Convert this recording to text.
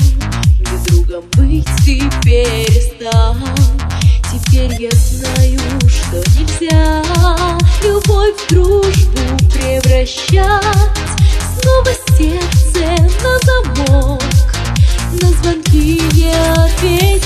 мне другом быть теперь перестал. Теперь я знаю, что нельзя любовь в дружбу превращать. Снова сердце на замок, на звонки не ответить.